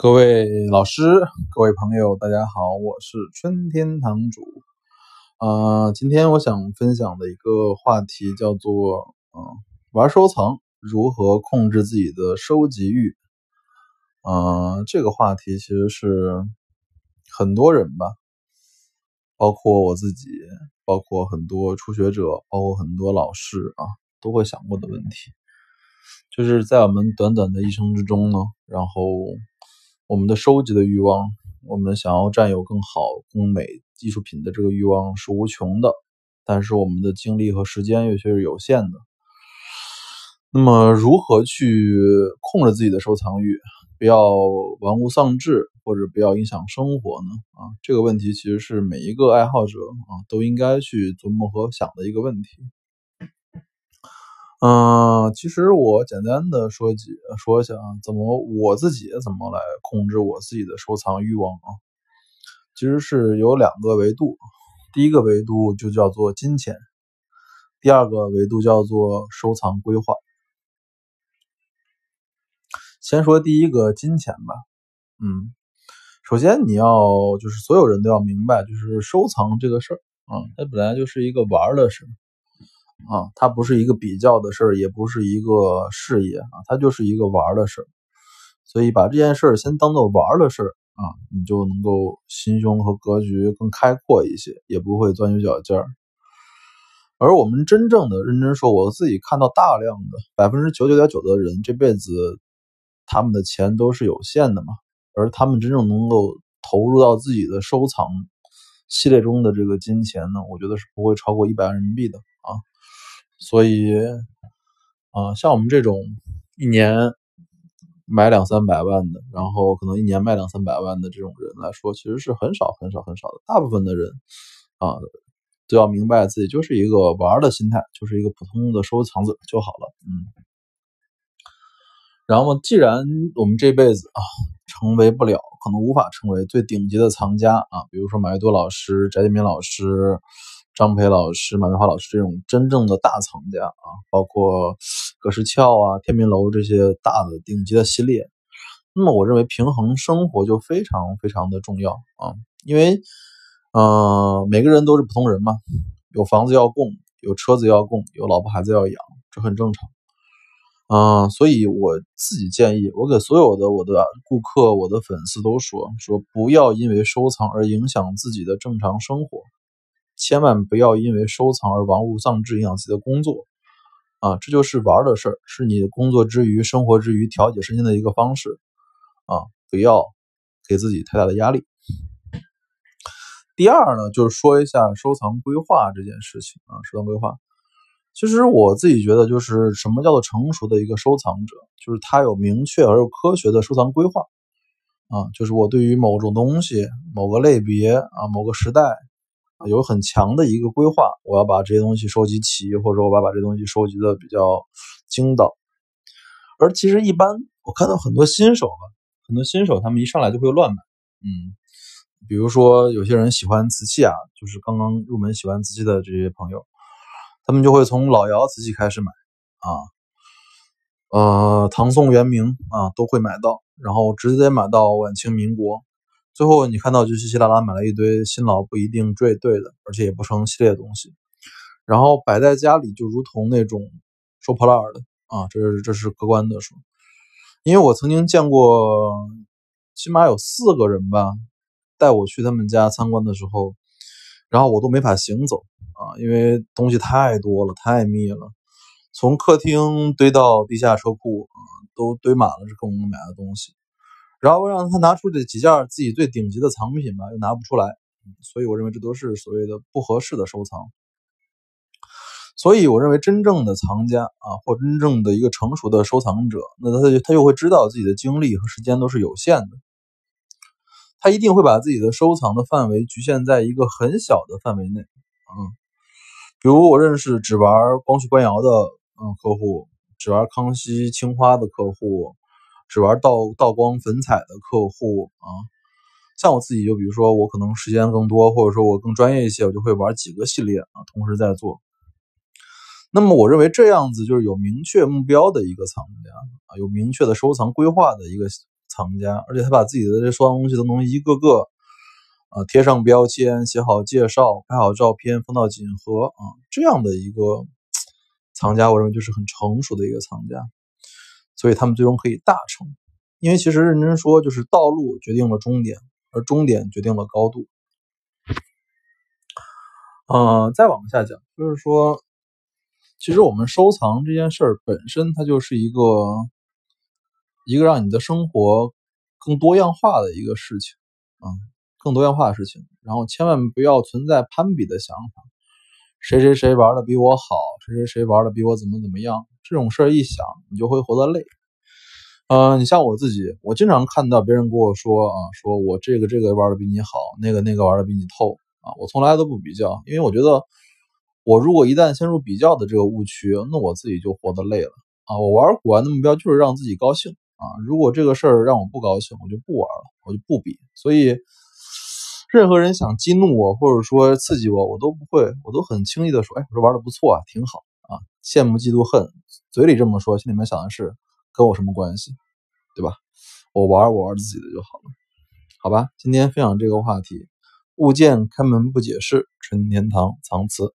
各位老师、各位朋友，大家好，我是春天堂主。呃，今天我想分享的一个话题叫做“嗯，玩收藏如何控制自己的收集欲”。呃，这个话题其实是很多人吧，包括我自己，包括很多初学者，包括很多老师啊，都会想过的问题。就是在我们短短的一生之中呢，然后。我们的收集的欲望，我们想要占有更好、更美艺术品的这个欲望是无穷的，但是我们的精力和时间又却是有限的。那么，如何去控制自己的收藏欲，不要玩物丧志，或者不要影响生活呢？啊，这个问题其实是每一个爱好者啊都应该去琢磨和想的一个问题。嗯，其实我简单的说几说一下啊，怎么我自己怎么来控制我自己的收藏欲望啊？其实是有两个维度，第一个维度就叫做金钱，第二个维度叫做收藏规划。先说第一个金钱吧，嗯，首先你要就是所有人都要明白，就是收藏这个事儿啊，它本来就是一个玩的事。啊，它不是一个比较的事儿，也不是一个事业啊，它就是一个玩的事儿。所以把这件事儿先当做玩的事儿啊，你就能够心胸和格局更开阔一些，也不会钻牛角尖儿。而我们真正的认真说，我自己看到大量的百分之九九点九的人，这辈子他们的钱都是有限的嘛，而他们真正能够投入到自己的收藏系列中的这个金钱呢，我觉得是不会超过一百万人民币的。所以，啊，像我们这种一年买两三百万的，然后可能一年卖两三百万的这种人来说，其实是很少很少很少的。大部分的人啊，都要明白自己就是一个玩的心态，就是一个普通的收藏者就好了。嗯。然后，既然我们这辈子啊，成为不了，可能无法成为最顶级的藏家啊，比如说马未都老师、翟建民老师。张培老师、马明华老师这种真正的大藏家啊，包括葛石翘啊、天明楼这些大的顶级的系列，那么我认为平衡生活就非常非常的重要啊，因为，呃，每个人都是普通人嘛，有房子要供，有车子要供，有老婆孩子要养，这很正常，啊，所以我自己建议，我给所有的我的顾客、我的粉丝都说说，不要因为收藏而影响自己的正常生活。千万不要因为收藏而玩物丧志，影响自己的工作啊！这就是玩的事儿，是你工作之余、生活之余调节身心的一个方式啊！不要给自己太大的压力。第二呢，就是说一下收藏规划这件事情啊。收藏规划，其实我自己觉得，就是什么叫做成熟的一个收藏者，就是他有明确而又科学的收藏规划啊。就是我对于某种东西、某个类别啊、某个时代。有很强的一个规划，我要把这些东西收集齐，或者说我要把这些东西收集的比较精到。而其实一般我看到很多新手吧，很多新手他们一上来就会乱买，嗯，比如说有些人喜欢瓷器啊，就是刚刚入门喜欢瓷器的这些朋友，他们就会从老窑瓷器开始买啊，呃，唐宋元明啊都会买到，然后直接买到晚清民国。最后你看到就稀稀拉拉买了一堆新老不一定最对的，而且也不成系列的东西，然后摆在家里就如同那种收破烂的啊，这是这是客观的说，因为我曾经见过，起码有四个人吧，带我去他们家参观的时候，然后我都没法行走啊，因为东西太多了，太密了，从客厅堆到地下车库啊，都堆满了这各种买的东西。然后让他拿出这几件自己最顶级的藏品吧，又拿不出来，所以我认为这都是所谓的不合适的收藏。所以我认为真正的藏家啊，或真正的一个成熟的收藏者，那他他又会知道自己的精力和时间都是有限的，他一定会把自己的收藏的范围局限在一个很小的范围内。嗯，比如我认识只玩光绪官窑的嗯客户，只玩康熙青花的客户。只玩道道光粉彩的客户啊，像我自己就比如说我可能时间更多，或者说我更专业一些，我就会玩几个系列啊，同时在做。那么我认为这样子就是有明确目标的一个藏家啊，有明确的收藏规划的一个藏家，而且他把自己的这收藏东西都能一个个啊贴上标签，写好介绍，拍好照片，封到锦盒啊，这样的一个藏家，我认为就是很成熟的一个藏家，所以他们最终可以大成。因为其实认真说，就是道路决定了终点，而终点决定了高度。呃，再往下讲，就是说，其实我们收藏这件事儿本身，它就是一个一个让你的生活更多样化的一个事情啊，更多样化的事情。然后千万不要存在攀比的想法，谁谁谁玩的比我好，谁谁谁玩的比我怎么怎么样，这种事儿一想，你就会活得累。呃，你像我自己，我经常看到别人跟我说啊，说我这个这个玩的比你好，那个那个玩的比你透啊，我从来都不比较，因为我觉得我如果一旦陷入比较的这个误区，那我自己就活得累了啊。我玩古玩的目标就是让自己高兴啊，如果这个事儿让我不高兴，我就不玩了，我就不比。所以，任何人想激怒我或者说刺激我，我都不会，我都很轻易的说，哎，我这玩的不错啊，挺好啊，羡慕嫉妒恨，嘴里这么说，心里面想的是。跟我什么关系，对吧？我玩我玩自己的就好了，好吧？今天分享这个话题，物见开门不解释，纯天堂藏词。